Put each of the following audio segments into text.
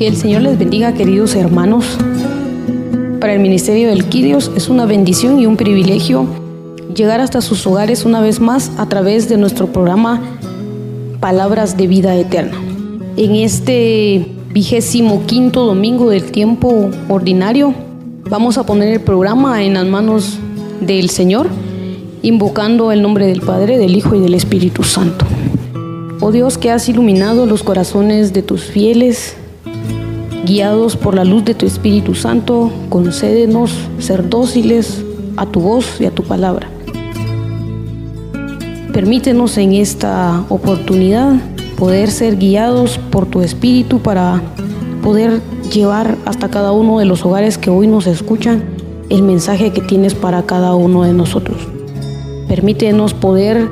Que el Señor les bendiga, queridos hermanos. Para el Ministerio del Quirios es una bendición y un privilegio llegar hasta sus hogares una vez más a través de nuestro programa Palabras de Vida Eterna. En este vigésimo quinto domingo del tiempo ordinario, vamos a poner el programa en las manos del Señor, invocando el nombre del Padre, del Hijo y del Espíritu Santo. Oh Dios que has iluminado los corazones de tus fieles, guiados por la luz de tu Espíritu Santo, concédenos ser dóciles a tu voz y a tu palabra. Permítenos en esta oportunidad poder ser guiados por tu Espíritu para poder llevar hasta cada uno de los hogares que hoy nos escuchan el mensaje que tienes para cada uno de nosotros. Permítenos poder,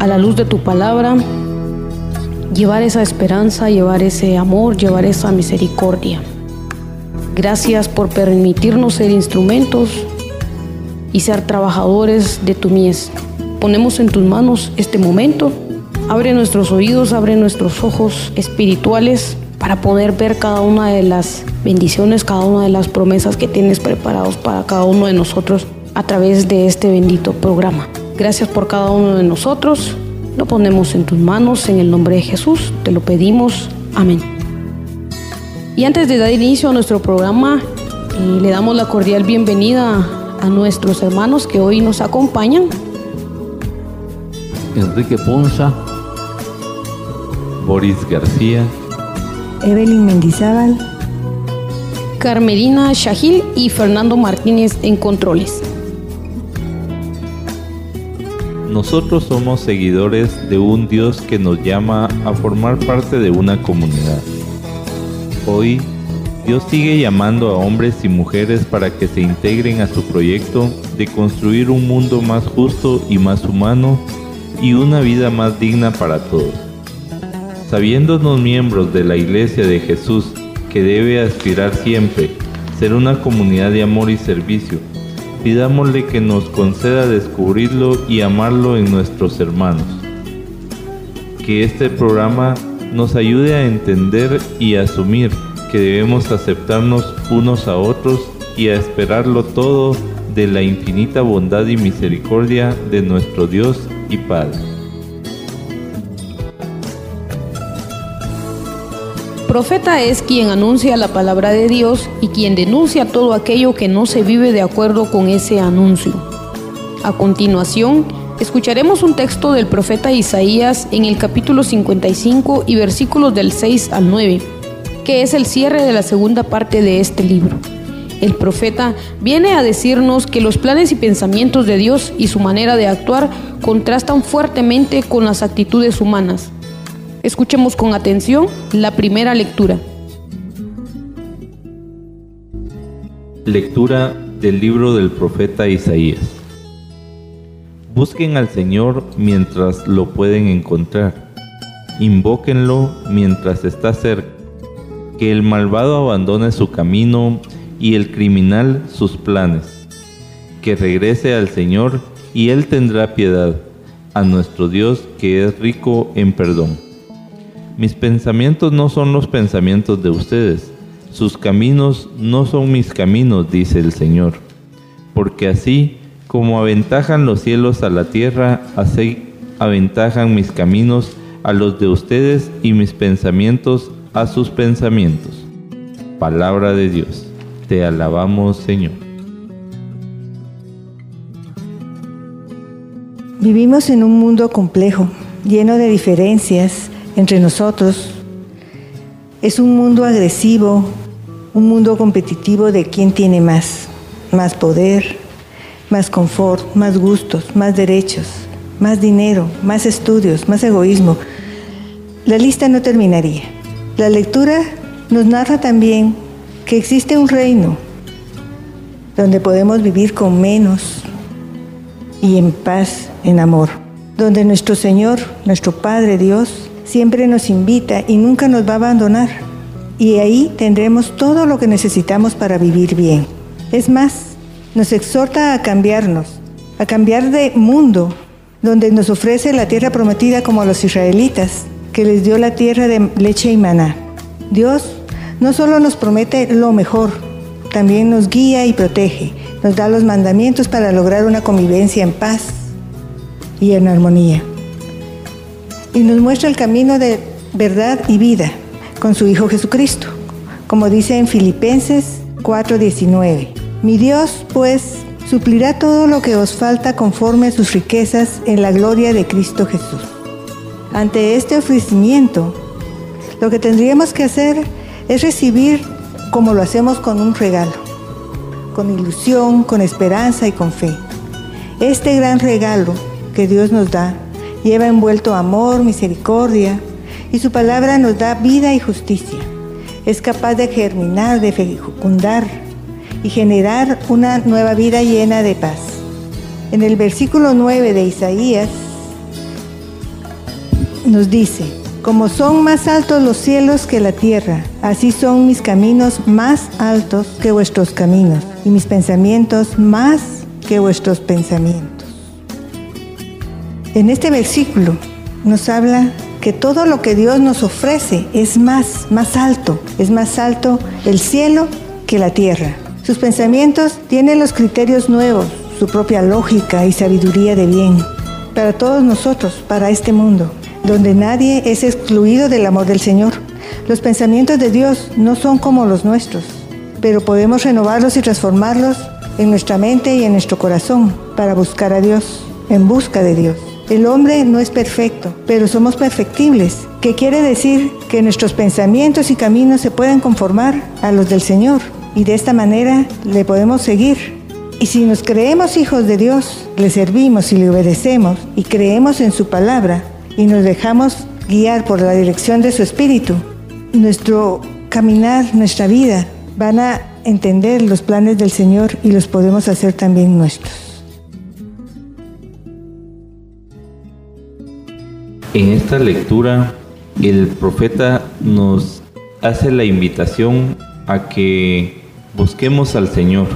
a la luz de tu palabra, llevar esa esperanza, llevar ese amor, llevar esa misericordia. Gracias por permitirnos ser instrumentos y ser trabajadores de tu mies. Ponemos en tus manos este momento. Abre nuestros oídos, abre nuestros ojos espirituales para poder ver cada una de las bendiciones, cada una de las promesas que tienes preparados para cada uno de nosotros a través de este bendito programa. Gracias por cada uno de nosotros. Lo ponemos en tus manos en el nombre de Jesús. Te lo pedimos. Amén. Y antes de dar inicio a nuestro programa, eh, le damos la cordial bienvenida a nuestros hermanos que hoy nos acompañan. Enrique Ponza, Boris García, Evelyn Mendizábal, Carmelina Shahil y Fernando Martínez en controles. Nosotros somos seguidores de un Dios que nos llama a formar parte de una comunidad. Hoy, Dios sigue llamando a hombres y mujeres para que se integren a su proyecto de construir un mundo más justo y más humano y una vida más digna para todos. Sabiéndonos miembros de la Iglesia de Jesús que debe aspirar siempre ser una comunidad de amor y servicio, pidámosle que nos conceda descubrirlo y amarlo en nuestros hermanos. Que este programa nos ayude a entender y asumir que debemos aceptarnos unos a otros y a esperarlo todo de la infinita bondad y misericordia de nuestro Dios y Padre. Profeta es quien anuncia la palabra de Dios y quien denuncia todo aquello que no se vive de acuerdo con ese anuncio. A continuación, escucharemos un texto del profeta Isaías en el capítulo 55 y versículos del 6 al 9, que es el cierre de la segunda parte de este libro. El profeta viene a decirnos que los planes y pensamientos de Dios y su manera de actuar contrastan fuertemente con las actitudes humanas. Escuchemos con atención la primera lectura. Lectura del libro del profeta Isaías. Busquen al Señor mientras lo pueden encontrar. Invóquenlo mientras está cerca. Que el malvado abandone su camino y el criminal sus planes. Que regrese al Señor y Él tendrá piedad, a nuestro Dios que es rico en perdón. Mis pensamientos no son los pensamientos de ustedes, sus caminos no son mis caminos, dice el Señor. Porque así como aventajan los cielos a la tierra, así aventajan mis caminos a los de ustedes y mis pensamientos a sus pensamientos. Palabra de Dios. Te alabamos, Señor. Vivimos en un mundo complejo, lleno de diferencias entre nosotros. Es un mundo agresivo, un mundo competitivo de quién tiene más, más poder, más confort, más gustos, más derechos, más dinero, más estudios, más egoísmo. La lista no terminaría. La lectura nos narra también que existe un reino donde podemos vivir con menos y en paz, en amor, donde nuestro Señor, nuestro Padre Dios, siempre nos invita y nunca nos va a abandonar. Y ahí tendremos todo lo que necesitamos para vivir bien. Es más, nos exhorta a cambiarnos, a cambiar de mundo, donde nos ofrece la tierra prometida como a los israelitas, que les dio la tierra de leche y maná. Dios no solo nos promete lo mejor, también nos guía y protege, nos da los mandamientos para lograr una convivencia en paz y en armonía. Y nos muestra el camino de verdad y vida con su Hijo Jesucristo, como dice en Filipenses 4:19. Mi Dios, pues, suplirá todo lo que os falta conforme a sus riquezas en la gloria de Cristo Jesús. Ante este ofrecimiento, lo que tendríamos que hacer es recibir como lo hacemos con un regalo, con ilusión, con esperanza y con fe. Este gran regalo que Dios nos da lleva envuelto amor, misericordia, y su palabra nos da vida y justicia. Es capaz de germinar, de fecundar y generar una nueva vida llena de paz. En el versículo 9 de Isaías nos dice, como son más altos los cielos que la tierra, así son mis caminos más altos que vuestros caminos, y mis pensamientos más que vuestros pensamientos. En este versículo nos habla que todo lo que Dios nos ofrece es más, más alto, es más alto el cielo que la tierra. Sus pensamientos tienen los criterios nuevos, su propia lógica y sabiduría de bien, para todos nosotros, para este mundo donde nadie es excluido del amor del Señor. Los pensamientos de Dios no son como los nuestros, pero podemos renovarlos y transformarlos en nuestra mente y en nuestro corazón para buscar a Dios, en busca de Dios. El hombre no es perfecto, pero somos perfectibles, que quiere decir que nuestros pensamientos y caminos se pueden conformar a los del Señor y de esta manera le podemos seguir. Y si nos creemos hijos de Dios, le servimos y le obedecemos y creemos en su palabra, y nos dejamos guiar por la dirección de su espíritu, nuestro caminar, nuestra vida, van a entender los planes del Señor y los podemos hacer también nuestros. En esta lectura, el profeta nos hace la invitación a que busquemos al Señor,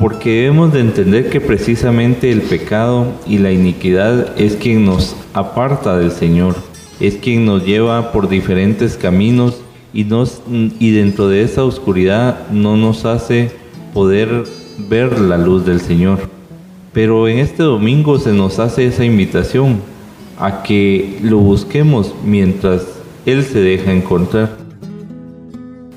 porque debemos de entender que precisamente el pecado y la iniquidad es quien nos aparta del Señor, es quien nos lleva por diferentes caminos y, nos, y dentro de esa oscuridad no nos hace poder ver la luz del Señor. Pero en este domingo se nos hace esa invitación a que lo busquemos mientras Él se deja encontrar.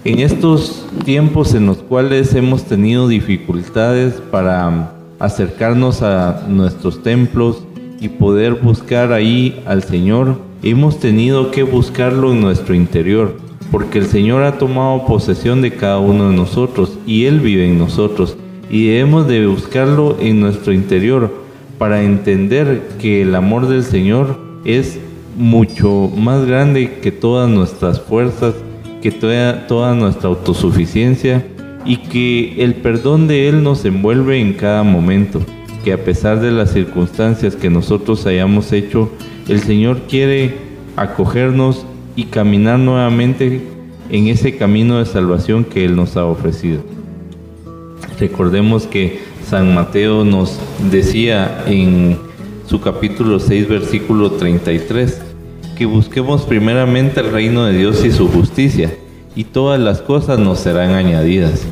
En estos tiempos en los cuales hemos tenido dificultades para acercarnos a nuestros templos y poder buscar ahí al Señor, hemos tenido que buscarlo en nuestro interior, porque el Señor ha tomado posesión de cada uno de nosotros y Él vive en nosotros y debemos de buscarlo en nuestro interior para entender que el amor del Señor es mucho más grande que todas nuestras fuerzas, que toda, nuestra autosuficiencia y que el perdón de Él nos envuelve en cada momento, que a pesar de las circunstancias que nosotros hayamos hecho, el Señor quiere acogernos y caminar nuevamente en ese camino de salvación que Él nos ha ofrecido. Recordemos que San Mateo nos decía en su capítulo 6, versículo 33, que busquemos primeramente el reino de Dios y su justicia, y todas las cosas nos serán añadidas.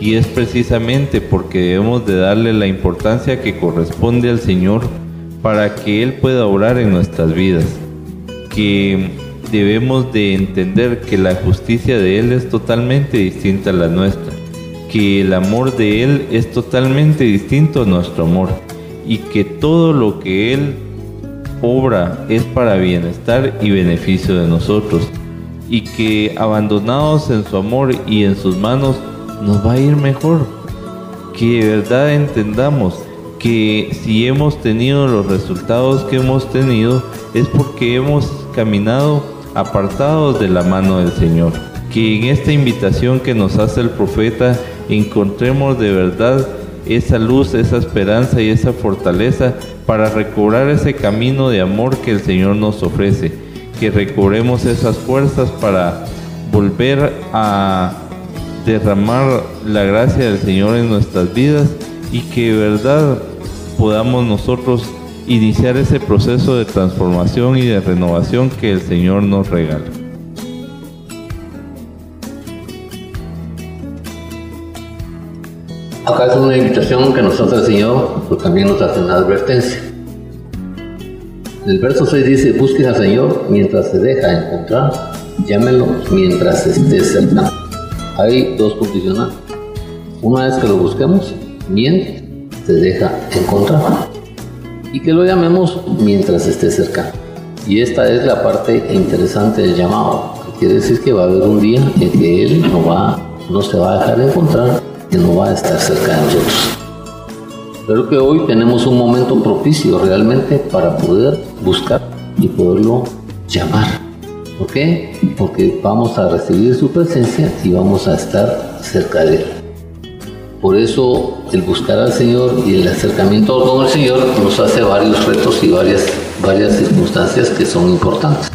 Y es precisamente porque debemos de darle la importancia que corresponde al Señor para que Él pueda obrar en nuestras vidas, que debemos de entender que la justicia de Él es totalmente distinta a la nuestra, que el amor de Él es totalmente distinto a nuestro amor y que todo lo que Él obra es para bienestar y beneficio de nosotros y que abandonados en su amor y en sus manos nos va a ir mejor. Que de verdad entendamos que si hemos tenido los resultados que hemos tenido es porque hemos caminado apartados de la mano del Señor. Que en esta invitación que nos hace el profeta encontremos de verdad esa luz, esa esperanza y esa fortaleza para recobrar ese camino de amor que el Señor nos ofrece. Que recobremos esas fuerzas para volver a derramar la gracia del Señor en nuestras vidas y que de verdad podamos nosotros iniciar ese proceso de transformación y de renovación que el Señor nos regala. Acá es una invitación que nos hace el Señor, pero también nos hace una advertencia. En el verso 6 dice, busquen al Señor mientras se deja encontrar, llámenlo mientras esté cerca. Hay dos condicionantes. Una es que lo busquemos mientras se deja encontrar y que lo llamemos mientras esté cerca. Y esta es la parte interesante del llamado, quiere decir que va a haber un día en que Él no, va, no se va a dejar encontrar, que no va a estar cerca de nosotros. Pero que hoy tenemos un momento propicio realmente para poder buscar y poderlo llamar. ¿Por qué? Porque vamos a recibir su presencia y vamos a estar cerca de Él. Por eso el buscar al Señor y el acercamiento con el Señor nos hace varios retos y varias, varias circunstancias que son importantes.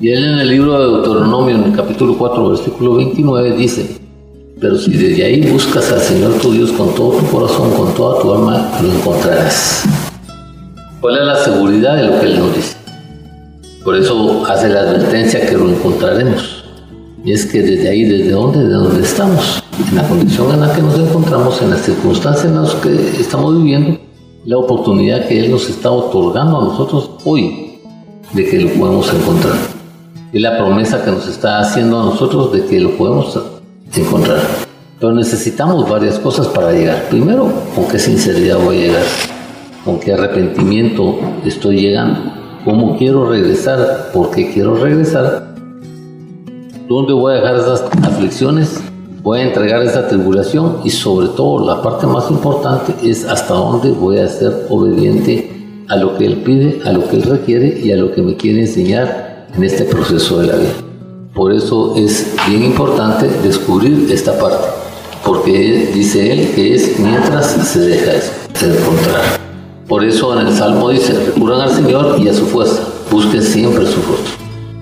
Y él en el libro de Deuteronomio, en el capítulo 4, versículo 29, dice, pero si desde ahí buscas al Señor tu Dios con todo tu corazón, con toda tu alma, lo encontrarás. ¿Cuál es la seguridad de lo que Él nos dice? Por eso hace la advertencia que lo encontraremos. Y es que desde ahí, desde dónde, de dónde estamos, en la condición en la que nos encontramos, en las circunstancias en las que estamos viviendo, la oportunidad que Él nos está otorgando a nosotros hoy de que lo podemos encontrar. Es la promesa que nos está haciendo a nosotros de que lo podemos encontrar. Pero necesitamos varias cosas para llegar. Primero, con qué sinceridad voy a llegar, con qué arrepentimiento estoy llegando, cómo quiero regresar, por qué quiero regresar ¿Dónde voy a dejar esas aflicciones? Voy a entregar esa tribulación y sobre todo la parte más importante es hasta dónde voy a ser obediente a lo que Él pide, a lo que Él requiere y a lo que me quiere enseñar en este proceso de la vida. Por eso es bien importante descubrir esta parte, porque dice Él que es mientras se deja eso, encontrar. Por eso en el Salmo dice, recurran al Señor y a su fuerza, busquen siempre su rostro.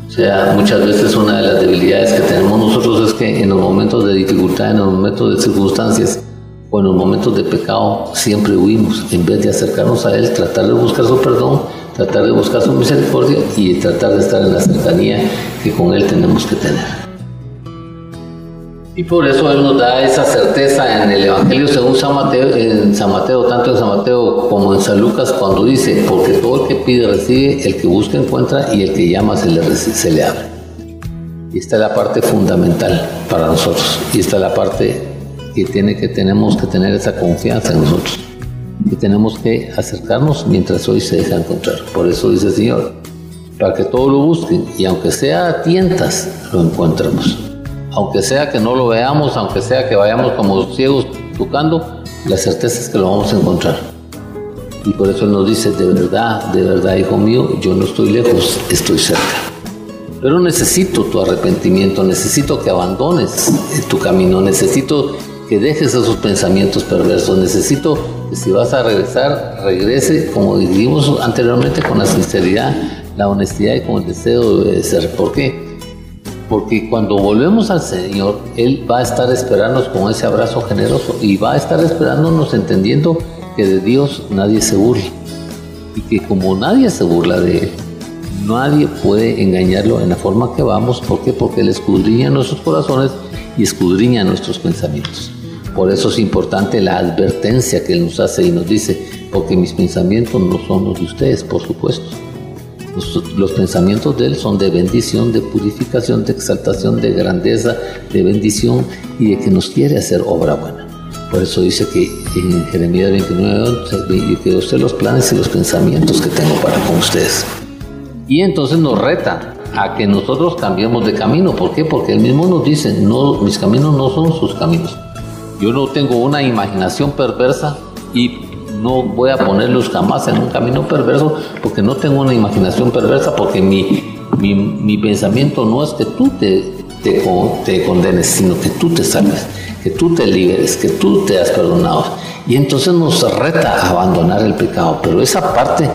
O sea, muchas veces una de las debilidades que tenemos nosotros es que en los momentos de dificultad, en los momentos de circunstancias en los momentos de pecado, siempre huimos. En vez de acercarnos a Él, tratar de buscar su perdón, tratar de buscar su misericordia y tratar de estar en la cercanía que con Él tenemos que tener. Y por eso Él nos da esa certeza en el Evangelio según San Mateo, en San Mateo, tanto en San Mateo como en San Lucas, cuando dice, porque todo el que pide recibe, el que busca encuentra y el que llama se le, se le abre. Y esta es la parte fundamental para nosotros. Y esta es la parte que, tenemos que tener esa confianza en nosotros. Que tenemos que acercarnos mientras hoy se deja encontrar. Por eso dice el Señor, para que todos lo busquen y aunque sea a tientas, lo encontremos aunque sea que no lo veamos, aunque sea que vayamos como ciegos tocando, la certeza es que lo vamos a encontrar. Y por eso nos dice, de verdad, de verdad, hijo mío, yo no estoy lejos, estoy cerca. Pero necesito tu arrepentimiento, necesito que abandones tu camino, necesito que dejes esos pensamientos perversos, necesito que si vas a regresar, regrese, como dijimos anteriormente, con la sinceridad, la honestidad y con el deseo de ser. ¿Por qué? Porque cuando volvemos al Señor, Él va a estar esperándonos con ese abrazo generoso y va a estar esperándonos entendiendo que de Dios nadie se burla. Y que como nadie se burla de Él, nadie puede engañarlo en la forma que vamos. ¿Por qué? Porque Él escudriña nuestros corazones y escudriña nuestros pensamientos. Por eso es importante la advertencia que Él nos hace y nos dice, porque mis pensamientos no son los de ustedes, por supuesto los, pensamientos de Él son de bendición, de purificación, de exaltación, de grandeza, de bendición y de que nos quiere hacer obra buena. Por eso dice que en Jeremías 29, yo que usted los planes y los pensamientos que tengo para con ustedes. Y entonces nos reta a que nosotros cambiemos de camino. ¿Por qué? Porque él mismo nos dice, no, mis caminos no son sus caminos. Yo no tengo una imaginación perversa y no voy a ponerlos jamás en un camino perverso porque no tengo una imaginación perversa, porque mi, mi, mi pensamiento no es que tú te, te, te, condenes, sino que tú te salves, que tú te liberes, que tú te has perdonado. Y entonces nos reta a abandonar el pecado, pero esa parte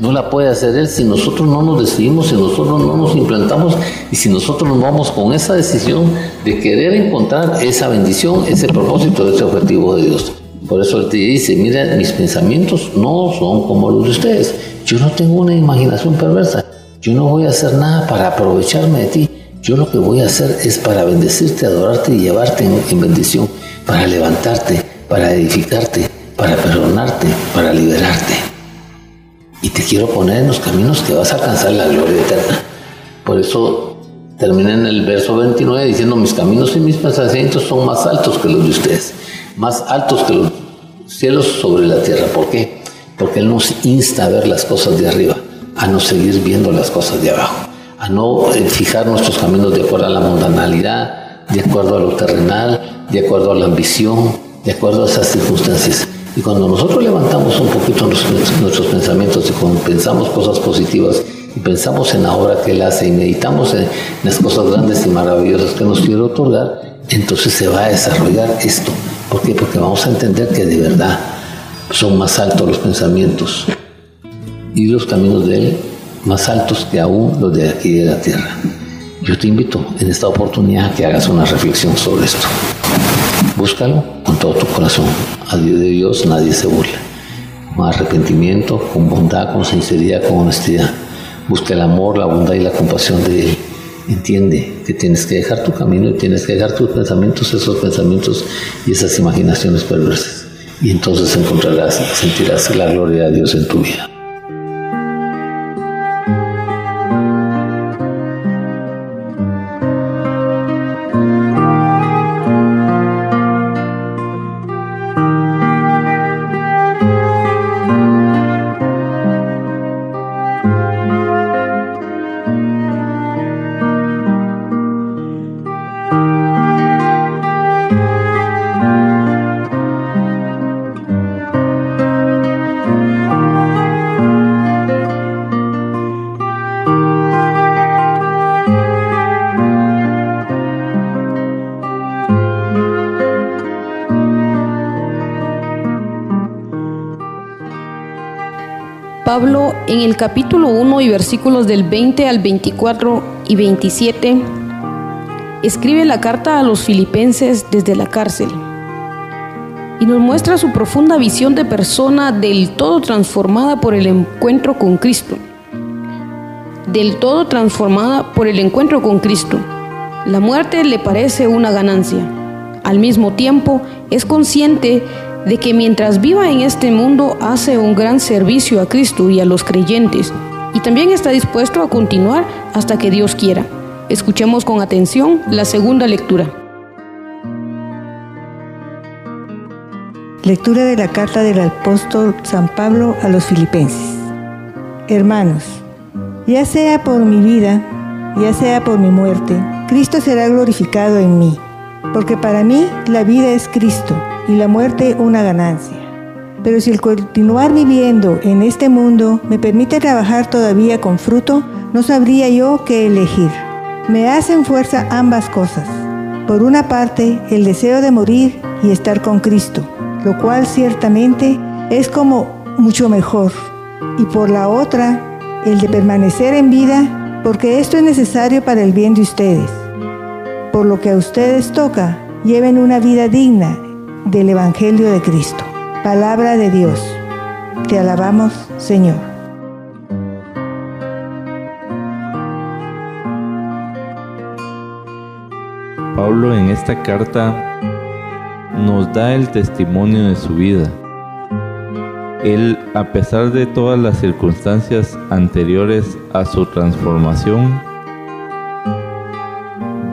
no la puede hacer Él si nosotros no nos decidimos, si nosotros no nos implantamos y si nosotros nos vamos con esa decisión de querer encontrar esa bendición, ese propósito, ese objetivo de Dios. Por eso Él te dice, mira, mis pensamientos no son como los de ustedes. Yo no tengo una imaginación perversa. Yo no voy a hacer nada para aprovecharme de ti. Yo lo que voy a hacer es para bendecirte, adorarte y llevarte en, en bendición, para levantarte, para edificarte, para perdonarte, te quiero poner en los caminos que vas a alcanzar la gloria eterna. Por eso termina en el verso 29 diciendo, mis caminos y mis pensamientos son más altos que los de ustedes, más altos que los cielos sobre la tierra. ¿Por qué? Porque Él nos insta a ver las cosas de arriba, a no seguir viendo las cosas de abajo, a no eh, fijar nuestros caminos de acuerdo a la mundanalidad, de acuerdo a lo terrenal, de acuerdo a la ambición, de acuerdo a esas circunstancias y cuando nosotros levantamos un poquito nuestros, pensamientos y pensamos cosas positivas y pensamos en la obra que Él hace y meditamos en las cosas grandes y maravillosas que nos quiere otorgar, entonces se va a desarrollar esto. ¿Por qué? Porque vamos a entender que de verdad son más altos los pensamientos y los caminos de Él más altos que aún los de aquí de la tierra. Yo te invito en esta oportunidad que hagas una reflexión sobre esto. Búscalo con todo tu corazón. A Dios de Dios nadie se burla. Con arrepentimiento, con bondad, con sinceridad, con honestidad. Busca el amor, la bondad y la compasión de Él. Entiende que tienes que dejar tu camino y tienes que dejar tus pensamientos, esos pensamientos y esas imaginaciones perversas. Y entonces encontrarás, sentirás la gloria de Dios en tu vida. Pablo en el capítulo 1 y versículos del 20 al 24 y 27 escribe la carta a los filipenses desde la cárcel y nos muestra su profunda visión de persona del todo transformada por el encuentro con Cristo. Del todo transformada por el encuentro con Cristo. La muerte le parece una ganancia. Al mismo tiempo, es consciente de que mientras viva en este mundo hace un gran servicio a Cristo y a los creyentes, y también está dispuesto a continuar hasta que Dios quiera. Escuchemos con atención la segunda lectura. Lectura de la carta del apóstol San Pablo a los filipenses. Hermanos, ya sea por mi vida, ya sea por mi muerte, Cristo será glorificado en mí, porque para mí la vida es Cristo y la muerte una ganancia. Pero si el continuar viviendo en este mundo me permite trabajar todavía con fruto, no sabría yo qué elegir. Me hacen fuerza ambas cosas. Por una parte, el deseo de morir y estar con Cristo, lo cual ciertamente es como mucho mejor. Y por la otra, el de permanecer en vida, porque esto es necesario para el bien de ustedes. Por lo que a ustedes toca, lleven una vida digna del Evangelio de Cristo. Palabra de Dios. Te alabamos, Señor. Pablo en esta carta nos da el testimonio de su vida. Él, a pesar de todas las circunstancias anteriores a su transformación,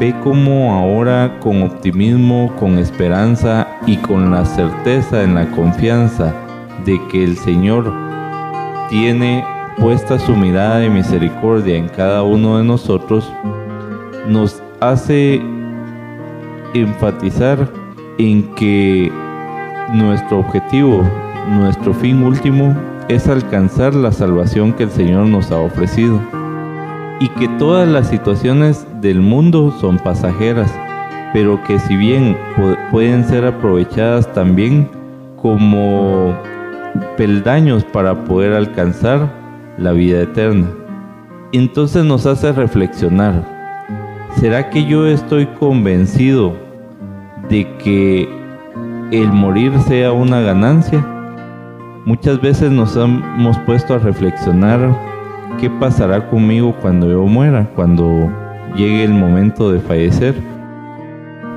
ve cómo ahora con optimismo, con esperanza y con la certeza en la confianza de que el Señor tiene puesta su mirada de misericordia en cada uno de nosotros, nos hace enfatizar en que nuestro objetivo, nuestro fin último es alcanzar la salvación que el Señor nos ha ofrecido y que todas las situaciones del mundo son pasajeras, pero que si bien pueden ser aprovechadas también como peldaños para poder alcanzar la vida eterna. Entonces nos hace reflexionar, ¿será que yo estoy convencido de que el morir sea una ganancia? Muchas veces nos hemos puesto a reflexionar qué pasará conmigo cuando yo muera, cuando llegue el momento de fallecer.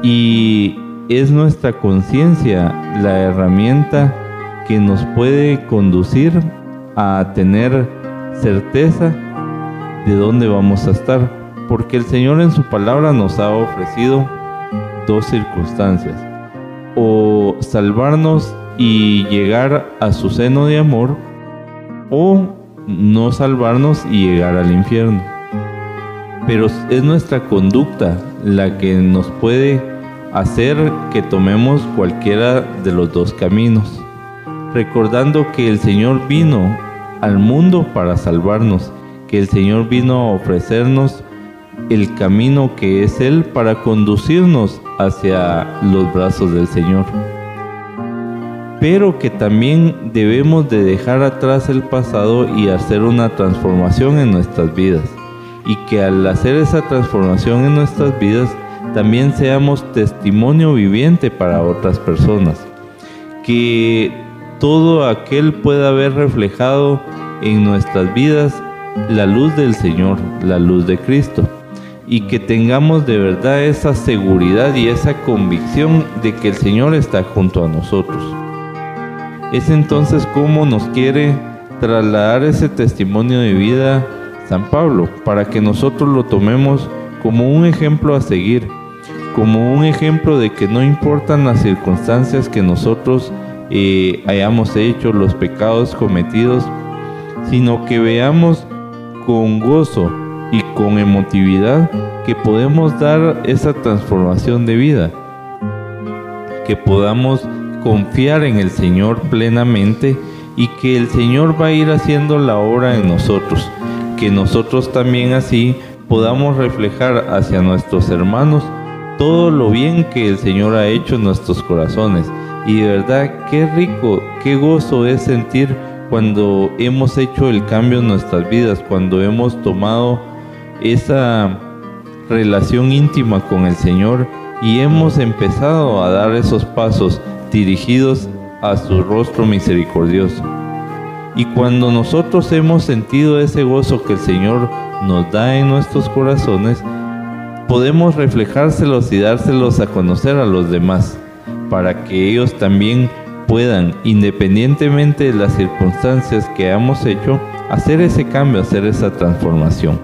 Y es nuestra conciencia la herramienta que nos puede conducir a tener certeza de dónde vamos a estar, porque el Señor en su palabra nos ha ofrecido dos circunstancias, o salvarnos y llegar a su seno de amor, o no salvarnos y llegar al infierno. Pero es nuestra conducta la que nos puede hacer que tomemos cualquiera de los dos caminos, recordando que el Señor vino al mundo para salvarnos, que el Señor vino a ofrecernos el camino que es Él para conducirnos hacia los brazos del Señor. Pero que también debemos de dejar atrás el pasado y hacer una transformación en nuestras vidas. Y que al hacer esa transformación en nuestras vidas, también seamos testimonio viviente para otras personas. Que todo aquel pueda haber reflejado en nuestras vidas la luz del Señor, la luz de Cristo y que tengamos de verdad esa seguridad y esa convicción de que el Señor está junto a nosotros. Es entonces como nos quiere trasladar ese testimonio de vida San Pablo, para que nosotros lo tomemos como un ejemplo a seguir, como un ejemplo de que no importan las circunstancias que nosotros eh, hayamos hecho, los pecados cometidos, sino que veamos con gozo y con emotividad que podemos dar esa transformación de vida, que podamos confiar en el Señor plenamente y que el Señor va a ir haciendo la obra en nosotros, que nosotros también así podamos reflejar hacia nuestros hermanos todo lo bien que el Señor ha hecho en nuestros corazones. Y de verdad, qué rico, qué gozo es sentir cuando hemos hecho el cambio en nuestras vidas, cuando hemos tomado esa relación íntima con el Señor y hemos empezado a dar esos pasos dirigidos a su rostro misericordioso. Y cuando nosotros hemos sentido ese gozo que el Señor nos da en nuestros corazones, podemos reflejárselos y dárselos a conocer a los demás, para que ellos también puedan, independientemente de las circunstancias que hemos hecho, hacer ese cambio, hacer esa transformación.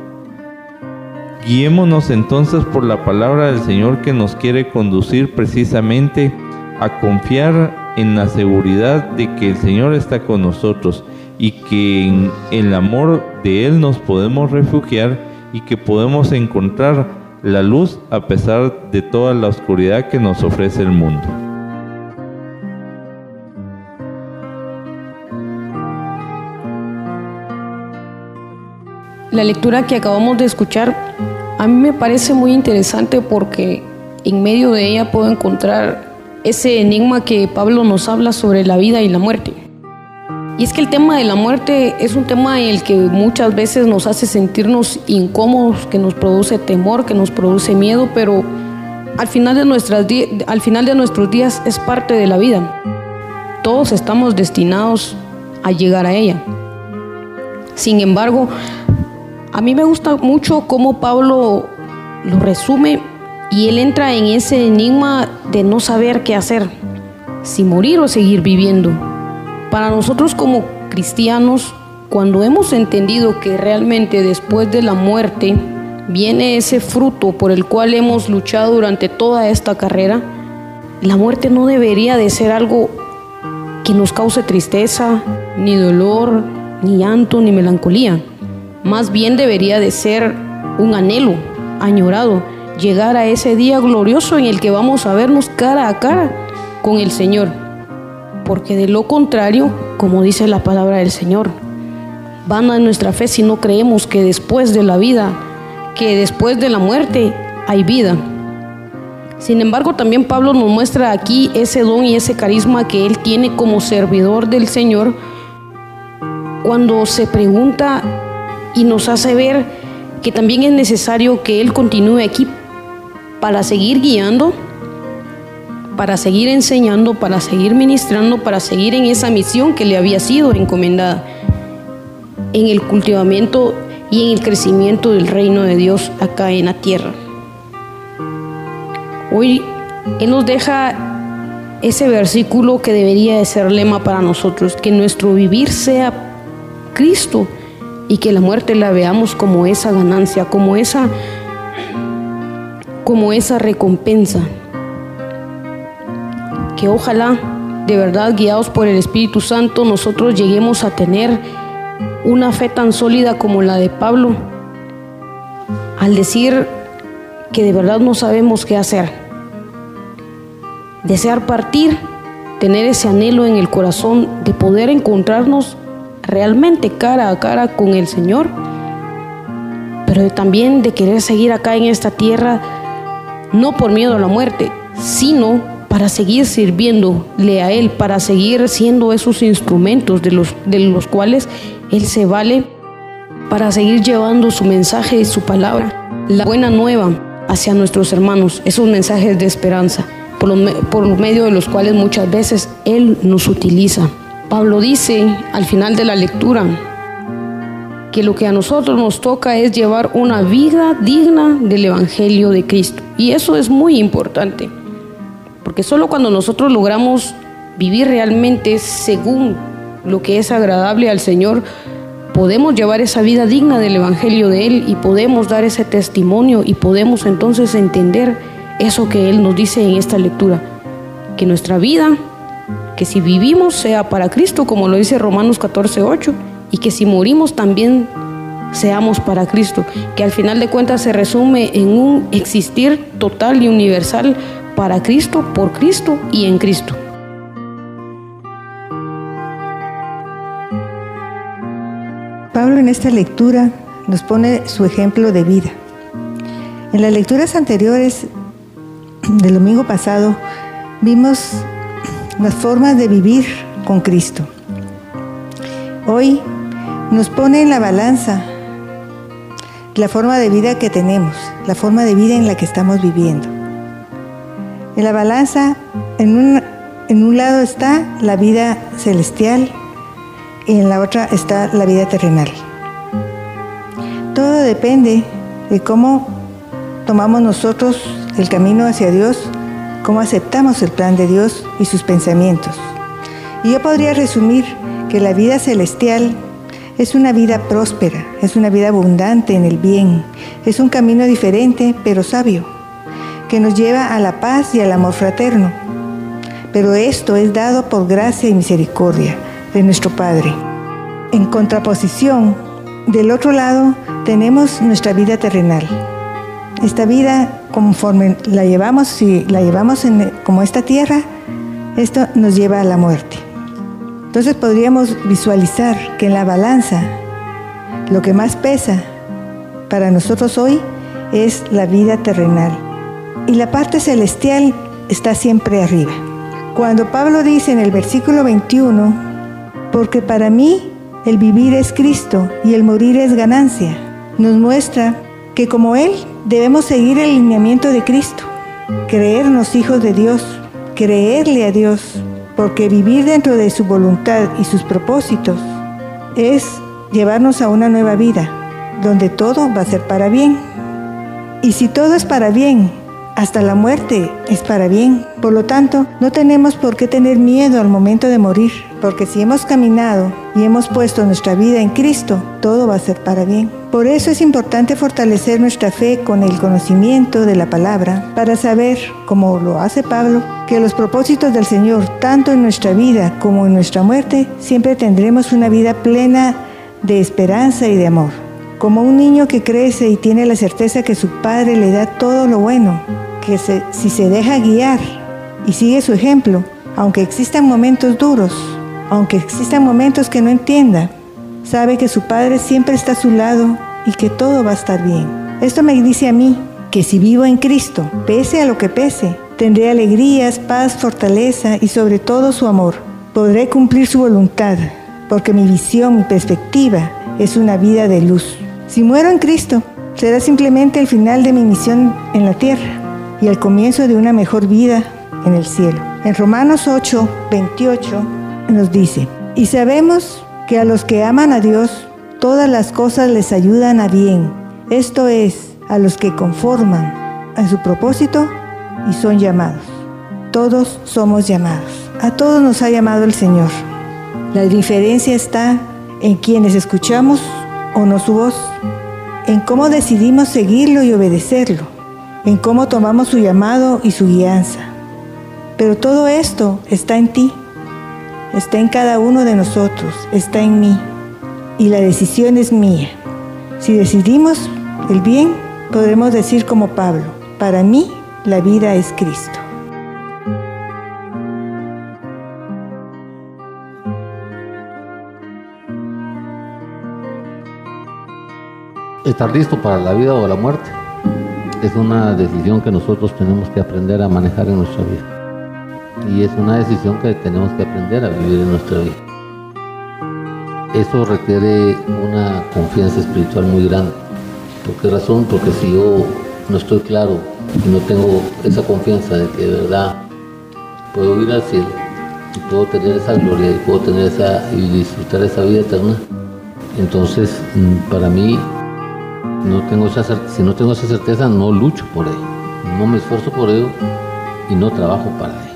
Guiémonos entonces por la palabra del Señor que nos quiere conducir precisamente a confiar en la seguridad de que el Señor está con nosotros y que en el amor de Él nos podemos refugiar y que podemos encontrar la luz a pesar de toda la oscuridad que nos ofrece el mundo. La lectura que acabamos de escuchar a mí me parece muy interesante porque en medio de ella puedo encontrar ese enigma que Pablo nos habla sobre la vida y la muerte. Y es que el tema de la muerte es un tema en el que muchas veces nos hace sentirnos incómodos, que nos produce temor, que nos produce miedo, pero al final de, nuestras al final de nuestros días es parte de la vida. Todos estamos destinados a llegar a ella. Sin embargo, a mí me gusta mucho cómo Pablo lo resume y él entra en ese enigma de no saber qué hacer, si morir o seguir viviendo. Para nosotros como cristianos, cuando hemos entendido que realmente después de la muerte viene ese fruto por el cual hemos luchado durante toda esta carrera, la muerte no debería de ser algo que nos cause tristeza, ni dolor, ni llanto, ni melancolía. Más bien debería de ser un anhelo, añorado, llegar a ese día glorioso en el que vamos a vernos cara a cara con el Señor. Porque de lo contrario, como dice la palabra del Señor, van a nuestra fe si no creemos que después de la vida, que después de la muerte hay vida. Sin embargo, también Pablo nos muestra aquí ese don y ese carisma que él tiene como servidor del Señor cuando se pregunta y nos hace ver que también es necesario que Él continúe aquí para seguir guiando, para seguir enseñando, para seguir ministrando, para seguir en esa misión que le había sido encomendada, en el cultivamiento y en el crecimiento del reino de Dios acá en la tierra. Hoy Él nos deja ese versículo que debería de ser lema para nosotros, que nuestro vivir sea Cristo y que la muerte la veamos como esa ganancia, como esa como esa recompensa. Que ojalá de verdad guiados por el Espíritu Santo nosotros lleguemos a tener una fe tan sólida como la de Pablo al decir que de verdad no sabemos qué hacer. Desear partir, tener ese anhelo en el corazón de poder encontrarnos realmente cara a cara con el Señor, pero también de querer seguir acá en esta tierra, no por miedo a la muerte, sino para seguir sirviéndole a Él, para seguir siendo esos instrumentos de los, de los cuales Él se vale, para seguir llevando su mensaje y su palabra, la buena nueva hacia nuestros hermanos, esos mensajes de esperanza por, medio de los cuales muchas veces Él nos utiliza. Pablo dice al final de la lectura que lo que a nosotros nos toca es llevar una vida digna del Evangelio de Cristo. Y eso es muy importante, porque solo cuando nosotros logramos vivir realmente según lo que es agradable al Señor, podemos llevar esa vida digna del Evangelio de Él y podemos dar ese testimonio y podemos entonces entender eso que Él nos dice en esta lectura, que nuestra vida, que si vivimos sea para Cristo, como lo dice Romanos 14, 8, y que si morimos también seamos para Cristo, que al final de cuentas se resume en un existir total y universal para Cristo, por Cristo y en Cristo. Pablo en esta lectura nos pone su ejemplo de vida. En las lecturas anteriores del domingo pasado vimos las formas de vivir con Cristo. Hoy nos pone en la balanza la forma de vida que tenemos, la forma de vida en la que estamos viviendo. En la balanza, en un, en un lado está la vida celestial y en la otra está la vida terrenal. Todo depende de cómo tomamos nosotros el camino hacia Dios, cómo aceptamos el plan de Dios y sus pensamientos. Y yo podría resumir que la vida celestial es una vida próspera, es una vida abundante en el bien, es un camino diferente pero sabio, que nos lleva a la paz y al amor fraterno. Pero esto es dado por gracia y misericordia de nuestro Padre. En contraposición, del otro lado tenemos nuestra vida terrenal. Esta vida conforme la llevamos, si la llevamos como esta tierra, esto nos lleva a la muerte. Entonces podríamos visualizar que en la balanza lo que más pesa para nosotros hoy es la vida terrenal y la parte celestial está siempre arriba. Cuando Pablo dice en el versículo 21, porque para mí el vivir es Cristo y el morir es ganancia, nos muestra que como Él debemos seguir el lineamiento de Cristo, creernos hijos de Dios, creerle a Dios, porque vivir dentro de su voluntad y sus propósitos es llevarnos a una nueva vida, donde todo va a ser para bien. Y si todo es para bien, hasta la muerte es para bien. Por lo tanto, no tenemos por qué tener miedo al momento de morir, porque si hemos caminado y hemos puesto nuestra vida en Cristo, todo va a ser para bien. Por eso es importante fortalecer nuestra fe con el conocimiento de la palabra para saber, como lo hace Pablo, que los propósitos del Señor, tanto en nuestra vida como en nuestra muerte, siempre tendremos una vida plena de esperanza y de amor. Como un niño que crece y tiene la certeza que su padre le da todo lo bueno, que si se deja guiar y sigue su ejemplo, aunque existan momentos duros, aunque existan momentos que no entienda, sabe que su Padre siempre está a su lado y que todo va a estar bien. Esto me dice a mí que si vivo en Cristo, pese a lo que pese, tendré alegrías, paz, fortaleza y sobre todo su amor. Podré cumplir su voluntad, porque mi visión, mi perspectiva es una vida de luz. Si muero en Cristo, será simplemente el final de mi misión en la tierra y el comienzo de una mejor vida en el cielo. En Romanos 8, 28 nos dice, y sabemos que a los que aman a Dios, todas las cosas les ayudan a bien. Esto es, a los que conforman a su propósito y son llamados. Todos somos llamados. A todos nos ha llamado el Señor. La diferencia está en quienes escuchamos o no su voz, en cómo decidimos seguirlo y obedecerlo, en cómo tomamos su llamado y su guianza. Pero todo esto está en ti está en cada uno de nosotros, está en mí. Y la decisión es mía. Si decidimos el bien, podremos decir como Pablo, para mí la vida es Cristo. Estar listo para la vida o la muerte es una decisión que nosotros tenemos que aprender a manejar en nuestra vida y es una decisión que tenemos que aprender a vivir en nuestra vida. Eso requiere una confianza espiritual muy grande. ¿Por qué razón? Porque si yo no estoy claro y no tengo esa confianza de que de verdad puedo ir al cielo y puedo tener esa gloria y puedo tener esa y disfrutar esa vida eterna, entonces mm, para mí no tengo esa si no tengo esa certeza no lucho por ello, no me esfuerzo por ello y no trabajo para ello.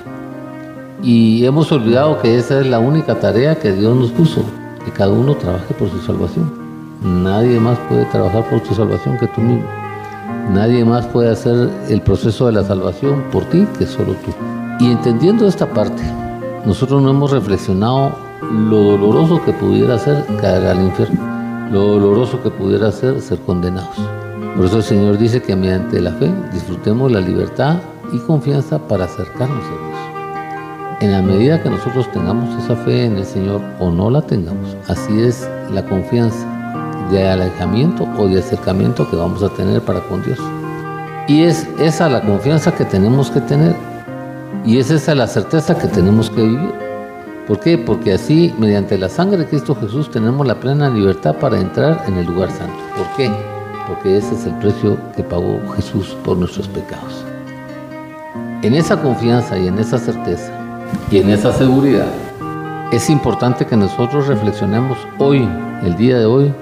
Y hemos olvidado que esa es la única tarea que Dios nos puso, que cada uno trabaje por su salvación. Nadie más puede trabajar por tu salvación que tú mismo. Nadie más puede hacer el proceso de la salvación por ti que solo tú. Y entendiendo esta parte, nosotros no hemos reflexionado lo doloroso que pudiera ser caer al infierno, lo doloroso que pudiera ser ser condenados. Por eso el Señor dice que mediante la fe disfrutemos la libertad y confianza para acercarnos a Dios. En la medida que nosotros tengamos esa fe en el Señor o no la tengamos, así es la confianza de alejamiento o de acercamiento que vamos a tener para con Dios. Y es esa la confianza que tenemos que tener y es esa la certeza que tenemos que vivir. ¿Por qué? Porque así, mediante la sangre de Cristo Jesús, tenemos la plena libertad para entrar en el lugar santo. ¿Por qué? Porque ese es el precio que pagó Jesús por nuestros pecados. En esa confianza y en esa certeza, y en esa seguridad es importante que nosotros reflexionemos hoy, el día de hoy,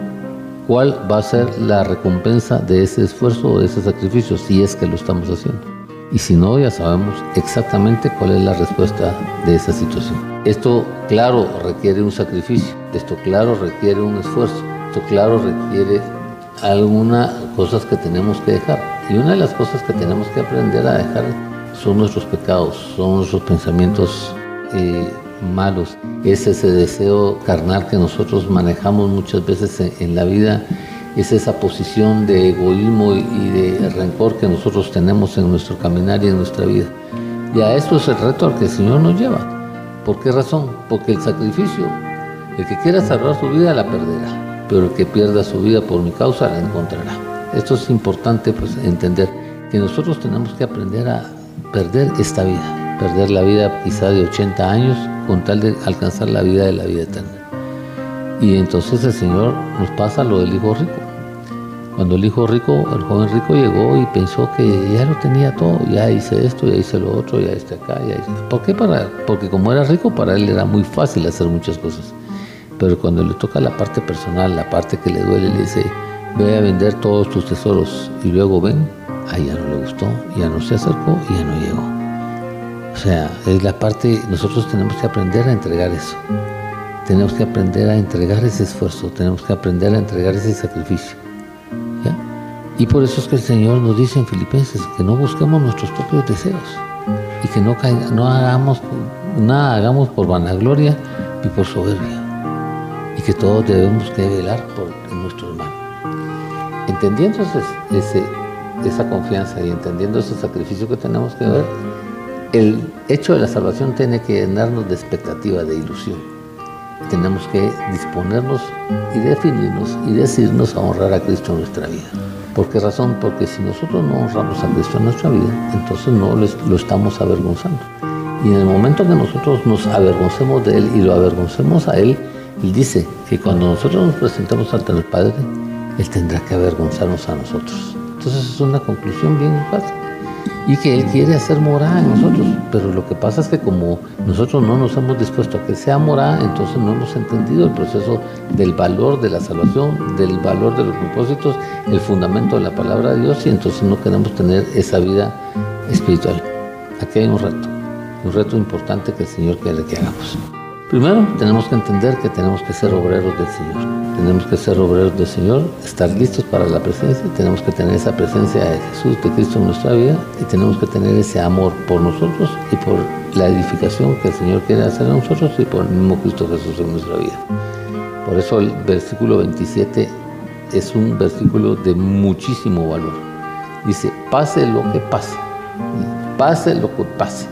cuál va a ser la recompensa de ese esfuerzo o de ese sacrificio, si es que lo estamos haciendo. Y si no, ya sabemos exactamente cuál es la respuesta de esa situación. Esto, claro, requiere un sacrificio, esto, claro, requiere un esfuerzo, esto, claro, requiere algunas cosas que tenemos que dejar. Y una de las cosas que tenemos que aprender a dejar son nuestros pecados, son nuestros pensamientos eh, malos, es ese deseo carnal que nosotros manejamos muchas veces en, la vida, es esa posición de egoísmo y, de rencor que nosotros tenemos en nuestro caminar y en nuestra vida. Y a esto es el reto al que el Señor nos lleva. ¿Por qué razón? Porque el sacrificio, el que quiera salvar su vida la perderá, pero el que pierda su vida por mi causa la encontrará. Esto es importante pues, entender que nosotros tenemos que aprender a perder esta vida, perder la vida quizá de 80 años con tal de alcanzar la vida de la vida eterna. Y entonces el Señor nos pasa lo del hijo rico. Cuando el hijo rico, el joven rico llegó y pensó que ya lo tenía todo, ya hice esto, ya hice lo otro, ya hice acá, ya hice... ¿Por qué para Porque como era rico, para él era muy fácil hacer muchas cosas. Pero cuando le toca la parte personal, la parte que le duele, le dice, ve a vender todos tus tesoros y luego ven, a ella no le gustó, ya no se acercó y ya no llegó. O sea, es la parte, nosotros tenemos que aprender a entregar eso. tenemos que aprender a entregar ese esfuerzo, tenemos que aprender a entregar ese sacrificio. Y por eso es que el Señor nos dice en Filipenses que no busquemos nuestros propios deseos y que no, hagamos nada hagamos por vanagloria y por soberbia y que todos debemos que velar por nuestro hermano. Entendiendo ese, esa confianza y entendiendo ese sacrificio que tenemos que ver, el hecho de la salvación tiene que llenarnos de expectativa, de ilusión. Tenemos que disponernos y definirnos y decirnos a honrar a Cristo en nuestra vida. ¿Por qué razón? Porque si nosotros no honramos a Cristo en nuestra vida, entonces no lo estamos avergonzando. Y en el momento que nosotros nos avergoncemos de Él y lo avergoncemos a Él, Él dice que cuando nosotros nos presentemos ante el Padre, Él tendrá que avergonzarnos a nosotros. Entonces es una conclusión bien fácil. Y que Él quiere hacer morada en nosotros. Pero lo que pasa es que como nosotros no nos hemos dispuesto a que sea morada, entonces no hemos entendido el proceso del valor de la salvación, del valor de los propósitos, el fundamento de la palabra de Dios y entonces no queremos tener esa vida espiritual. Aquí hay un reto un reto importante que el Señor quiere que hagamos. Primero, tenemos que entender que tenemos que ser obreros del Señor. Tenemos que ser obreros del Señor, estar listos para la presencia, tenemos que tener esa presencia de Jesús, de Cristo en nuestra vida y tenemos que tener ese amor por nosotros y por la edificación que el Señor quiere hacer a nosotros y por el mismo Cristo Jesús en nuestra vida. Por eso el versículo 27 es un versículo de muchísimo valor. Dice, pase lo que pase, pase lo que pase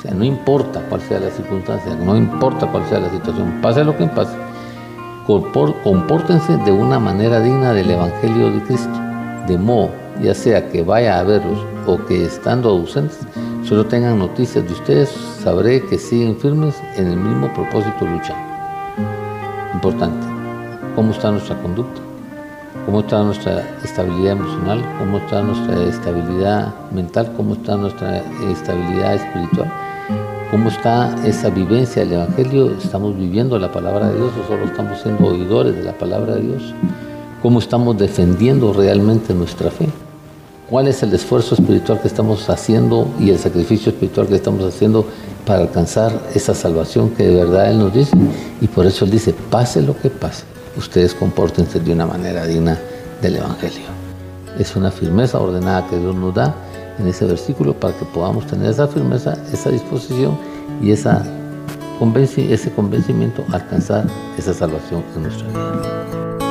o sea, no importa cuál sea la circunstancia, no importa cuál sea la situación, pase lo que pase, compórtense de una manera digna del Evangelio de Cristo, de modo, ya sea que vaya a verlos o que estando ausentes, solo tengan noticias de ustedes, sabré que siguen firmes en el mismo propósito luchando. Importante, ¿cómo está nuestra conducta? cómo está nuestra estabilidad emocional, cómo está nuestra estabilidad mental, cómo está nuestra estabilidad espiritual cómo está esa vivencia del Evangelio, estamos viviendo la palabra de Dios o solo estamos siendo oidores de la palabra de Dios, cómo estamos defendiendo realmente nuestra fe, cuál es el esfuerzo espiritual que estamos haciendo y el sacrificio espiritual que estamos haciendo para alcanzar esa salvación que de verdad Él nos dice. Y por eso Él dice, pase lo que pase, ustedes compórtense de una manera digna del Evangelio. Es una firmeza ordenada que Dios nos da en ese versículo para que podamos tener esa firmeza, esa disposición y esa ese convencimiento alcanzar esa salvación en nuestra vida.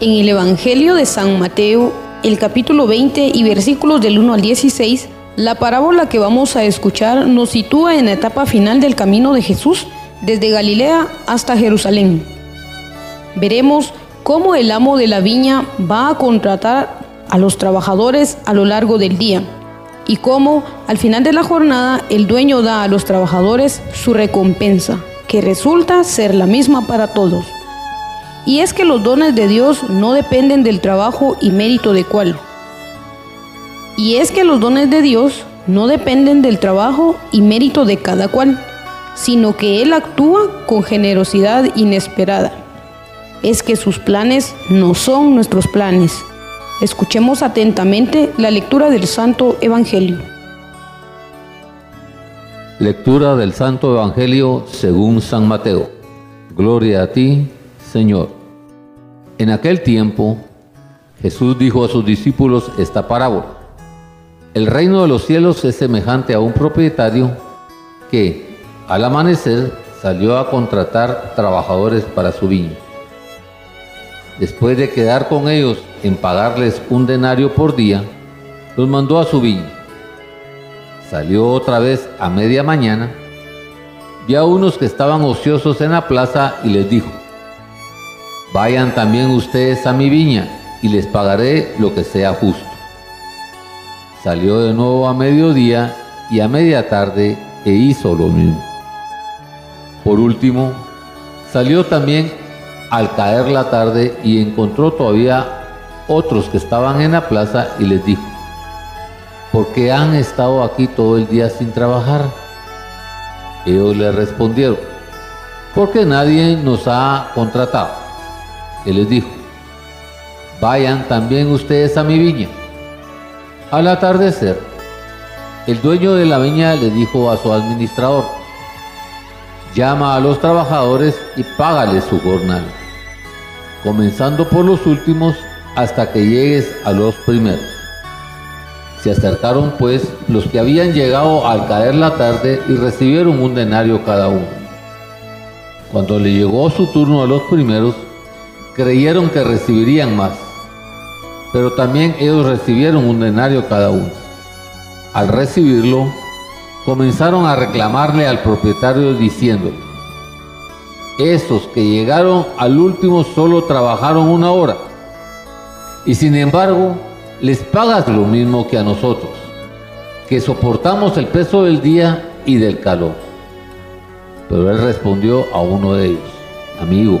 En el Evangelio de San Mateo, el capítulo 20 y versículos del 1 al 16, la parábola que vamos a escuchar nos sitúa en la etapa final del camino de Jesús desde Galilea hasta Jerusalén. Veremos cómo el amo de la viña va a contratar a los trabajadores a lo largo del día y cómo al final de la jornada el dueño da a los trabajadores su recompensa, que resulta ser la misma para todos. Y es que los dones de Dios no dependen del trabajo y mérito de cuál. Y es que los dones de Dios no dependen del trabajo y mérito de cada cual, sino que Él actúa con generosidad inesperada. Es que sus planes no son nuestros planes. Escuchemos atentamente la lectura del Santo Evangelio. Lectura del Santo Evangelio según San Mateo. Gloria a ti, Señor. En aquel tiempo Jesús dijo a sus discípulos esta parábola. El reino de los cielos es semejante a un propietario que al amanecer salió a contratar trabajadores para su viña. Después de quedar con ellos en pagarles un denario por día, los mandó a su viña. Salió otra vez a media mañana, vio a unos que estaban ociosos en la plaza y les dijo, Vayan también ustedes a mi viña y les pagaré lo que sea justo. salió de nuevo a mediodía y a media tarde e hizo lo mismo. Por último, salió también al caer la tarde y encontró todavía otros que estaban en la plaza y les dijo, ¿por qué han estado aquí todo el día sin trabajar? Ellos le respondieron, porque nadie nos ha contratado. Él les dijo, vayan también ustedes a mi viña. Al atardecer, el dueño de la viña le dijo a su administrador, llama a los trabajadores y págales su jornal, comenzando por los últimos hasta que llegues a los primeros. Se acercaron pues los que habían llegado al caer la tarde y recibieron un denario cada uno. Cuando le llegó su turno a los primeros, creyeron que recibirían más, pero también ellos recibieron un denario cada uno. Al recibirlo, comenzaron a reclamarle al propietario diciendo, esos que llegaron al último solo trabajaron una hora, y sin embargo les pagas lo mismo que a nosotros, que soportamos el peso del día y del calor. Pero él respondió a uno de ellos, amigo,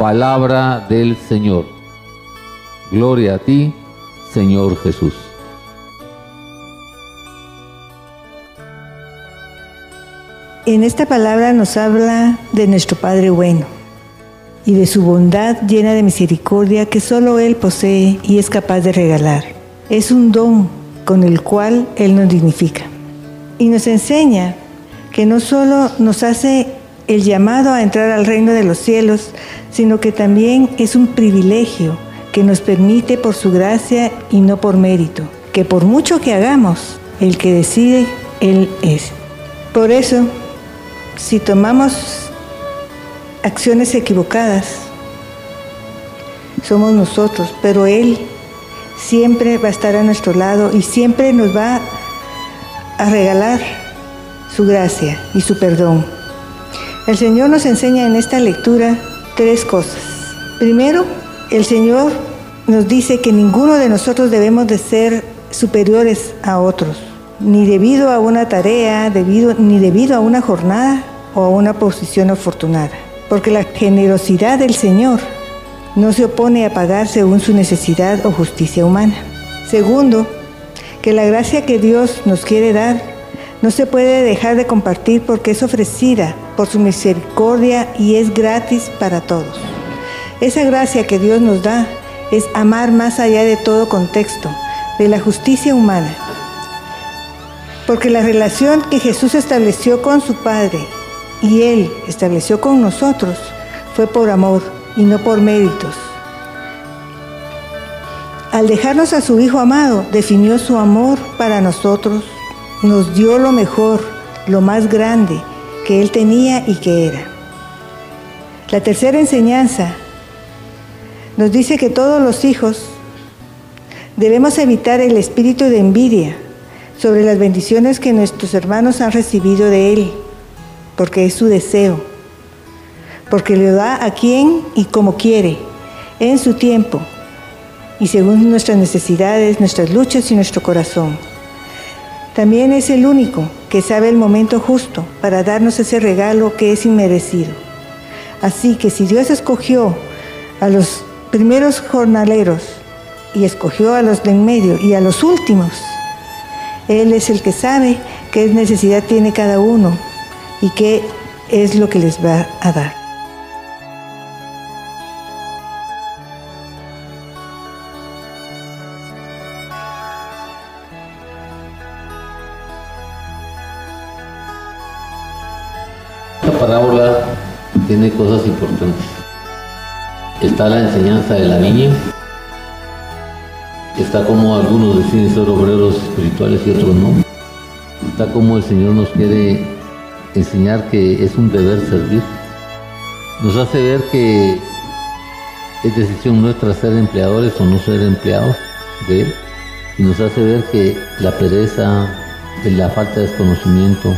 Palabra del Señor. Gloria a ti, Señor Jesús. En esta palabra nos habla de nuestro Padre bueno y de su bondad llena de misericordia que solo Él posee y es capaz de regalar. Es un don con el cual Él nos dignifica. Y nos enseña que no solo nos hace el llamado a entrar al reino de los cielos, sino que también es un privilegio que nos permite por su gracia y no por mérito, que por mucho que hagamos, el que decide, Él es. Por eso, si tomamos acciones equivocadas. Somos nosotros, pero Él siempre va a estar a nuestro lado y siempre nos va a regalar su gracia y su perdón. El Señor nos enseña en esta lectura tres cosas. Primero, el Señor nos dice que ninguno de nosotros debemos de ser superiores a otros, ni debido a una tarea, debido, ni debido a una jornada o a una posición afortunada porque la generosidad del Señor no se opone a pagar según su necesidad o justicia humana. Segundo, que la gracia que Dios nos quiere dar no se puede dejar de compartir porque es ofrecida por su misericordia y es gratis para todos. Esa gracia que Dios nos da es amar más allá de todo contexto, de la justicia humana. Porque la relación que Jesús estableció con su Padre y Él estableció con nosotros fue por amor y no por méritos. Al dejarnos a su Hijo amado, definió su amor para nosotros, nos dio lo mejor, lo más grande que Él tenía y que era. La tercera enseñanza nos dice que todos los hijos debemos evitar el espíritu de envidia sobre las bendiciones que nuestros hermanos han recibido de Él porque es su deseo, porque le da a quien y como quiere, en su tiempo y según nuestras necesidades, nuestras luchas y nuestro corazón. También es el único que sabe el momento justo para darnos ese regalo que es inmerecido. Así que si Dios escogió a los primeros jornaleros y escogió a los de en medio y a los últimos, Él es el que sabe qué necesidad tiene cada uno y qué es lo que les va a dar. Importantes. Está la enseñanza de la niña, Está como algunos deciden ser obreros espirituales y otros no. Está como el Señor nos quiere enseñar que es un deber servir. Nos hace ver que es decisión nuestra ser empleadores o no ser empleados de Él. Y nos hace ver que la pereza, la falta de desconocimiento,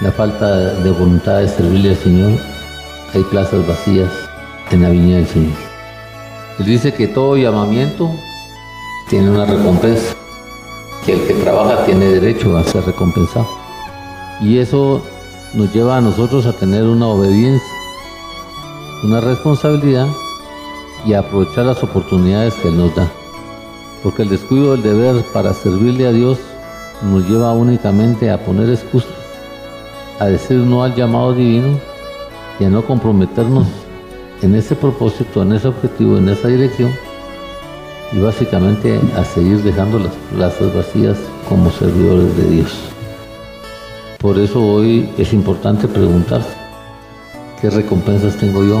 la falta de voluntad de servirle al Señor, hay plazas vacías en la viña del Señor. Él dice que todo llamamiento tiene una recompensa, que el que trabaja tiene derecho a ser recompensado. Y eso nos lleva a nosotros a tener una obediencia, una responsabilidad y a aprovechar las oportunidades que Él nos da. Porque el descuido del deber para servirle a Dios nos lleva únicamente a poner excusas, a decir no al llamado divino y a no comprometernos en ese propósito, en ese objetivo, en esa dirección y básicamente a seguir dejando las plazas vacías como servidores de Dios. Por eso hoy es importante preguntarse, ¿qué recompensas tengo yo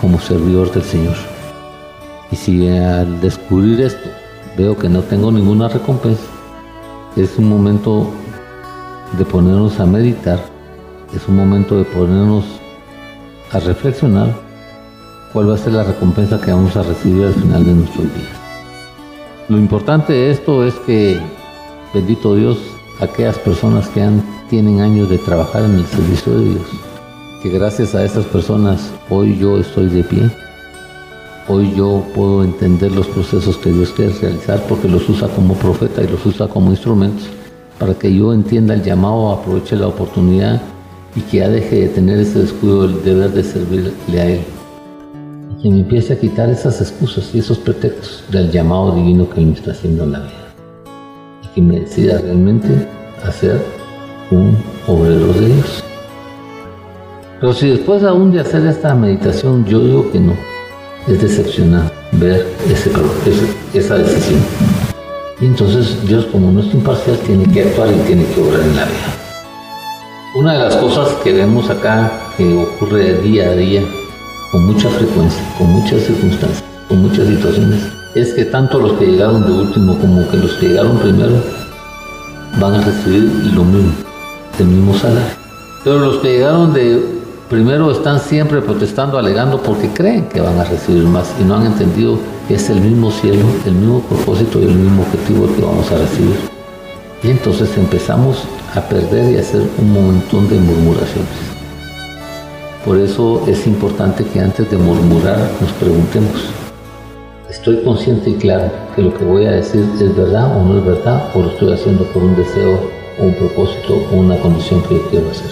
como servidor del Señor? Y si al descubrir esto veo que no tengo ninguna recompensa, es un momento de ponernos a meditar, es un momento de ponernos a reflexionar cuál va a ser la recompensa que vamos a recibir al final de nuestros días. Lo importante de esto es que, bendito Dios, aquellas personas que han, tienen años de trabajar en el servicio de Dios, que gracias a esas personas hoy yo estoy de pie, hoy yo puedo entender los procesos que Dios quiere realizar porque los usa como profeta y los usa como instrumentos para que yo entienda el llamado, aproveche la oportunidad y que ya deje de tener ese descuido del deber de servirle a Él. Y que me empiece a quitar esas excusas y esos pretextos del llamado divino que me está haciendo en la vida. Y que me decida realmente a ser un obrero de Dios. Pero si después aún de hacer esta meditación yo digo que no, es decepcionante ver ese, esa decisión. Y entonces Dios como no es imparcial tiene que actuar y tiene que obrar en la vida. Una de las cosas que vemos acá que ocurre día a día, con mucha frecuencia, con muchas circunstancias, con muchas situaciones, es que tanto los que llegaron de último como que los que llegaron primero van a recibir lo mismo, el mismo salario. Pero los que llegaron de primero están siempre protestando, alegando porque creen que van a recibir más y no han entendido que es el mismo cielo, el mismo propósito y el mismo objetivo que vamos a recibir. Y entonces empezamos a perder y hacer un montón de murmuraciones. Por eso es importante que antes de murmurar nos preguntemos, ¿estoy consciente y claro que lo que voy a decir es verdad o no es verdad o lo estoy haciendo por un deseo un propósito o una condición que yo quiero hacer?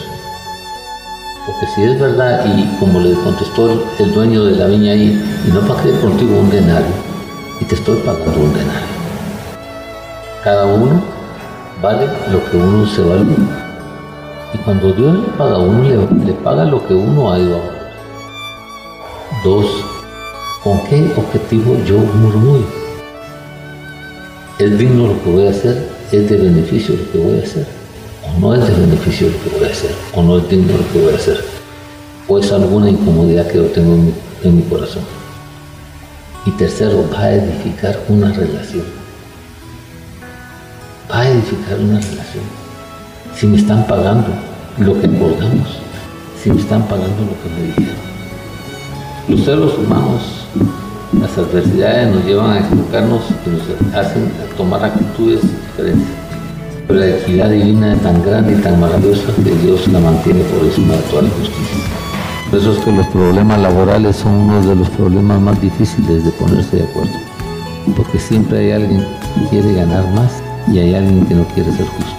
Porque si es verdad y como le contestó el, dueño de la viña ahí, y no pagué contigo un denario, y te estoy pagando un denario. Cada uno vale lo que uno se vale. Y cuando Dios le paga a uno, le, paga lo que uno ha ido a Dos, ¿con qué objetivo yo murmuro? ¿Es digno lo que voy a hacer? ¿Es de beneficio lo que voy a hacer? ¿O no es de beneficio lo que voy a hacer? ¿O no es digno lo que voy a hacer? ¿O es alguna incomodidad que yo tengo en mi corazón? Y tercero, va a edificar una relación una relación. Si me están pagando lo que acordamos, si me están pagando lo que me dijeron. Los seres humanos, las adversidades nos llevan a equivocarnos y nos hacen tomar actitudes diferentes. Pero la equidad divina es tan grande y tan maravillosa que Dios la mantiene por encima de toda la justicia. Por eso es que los problemas laborales son uno de los problemas más difíciles de ponerse de acuerdo. Porque siempre hay alguien que quiere ganar más y hay alguien que no quiere ser justo.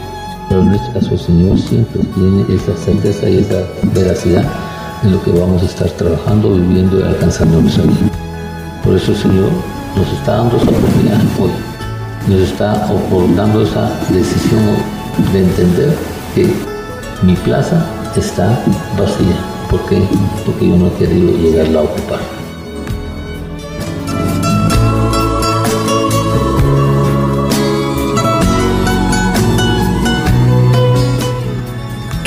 Pero en este caso el Señor siempre tiene esa certeza y esa veracidad en lo que vamos a estar trabajando, viviendo y alcanzando nuestra vida. Por eso el Señor nos está dando esa oportunidad hoy, nos está dando esa decisión de entender que mi plaza está vacía. ¿Por qué? Porque yo no he querido llegarla a ocupar.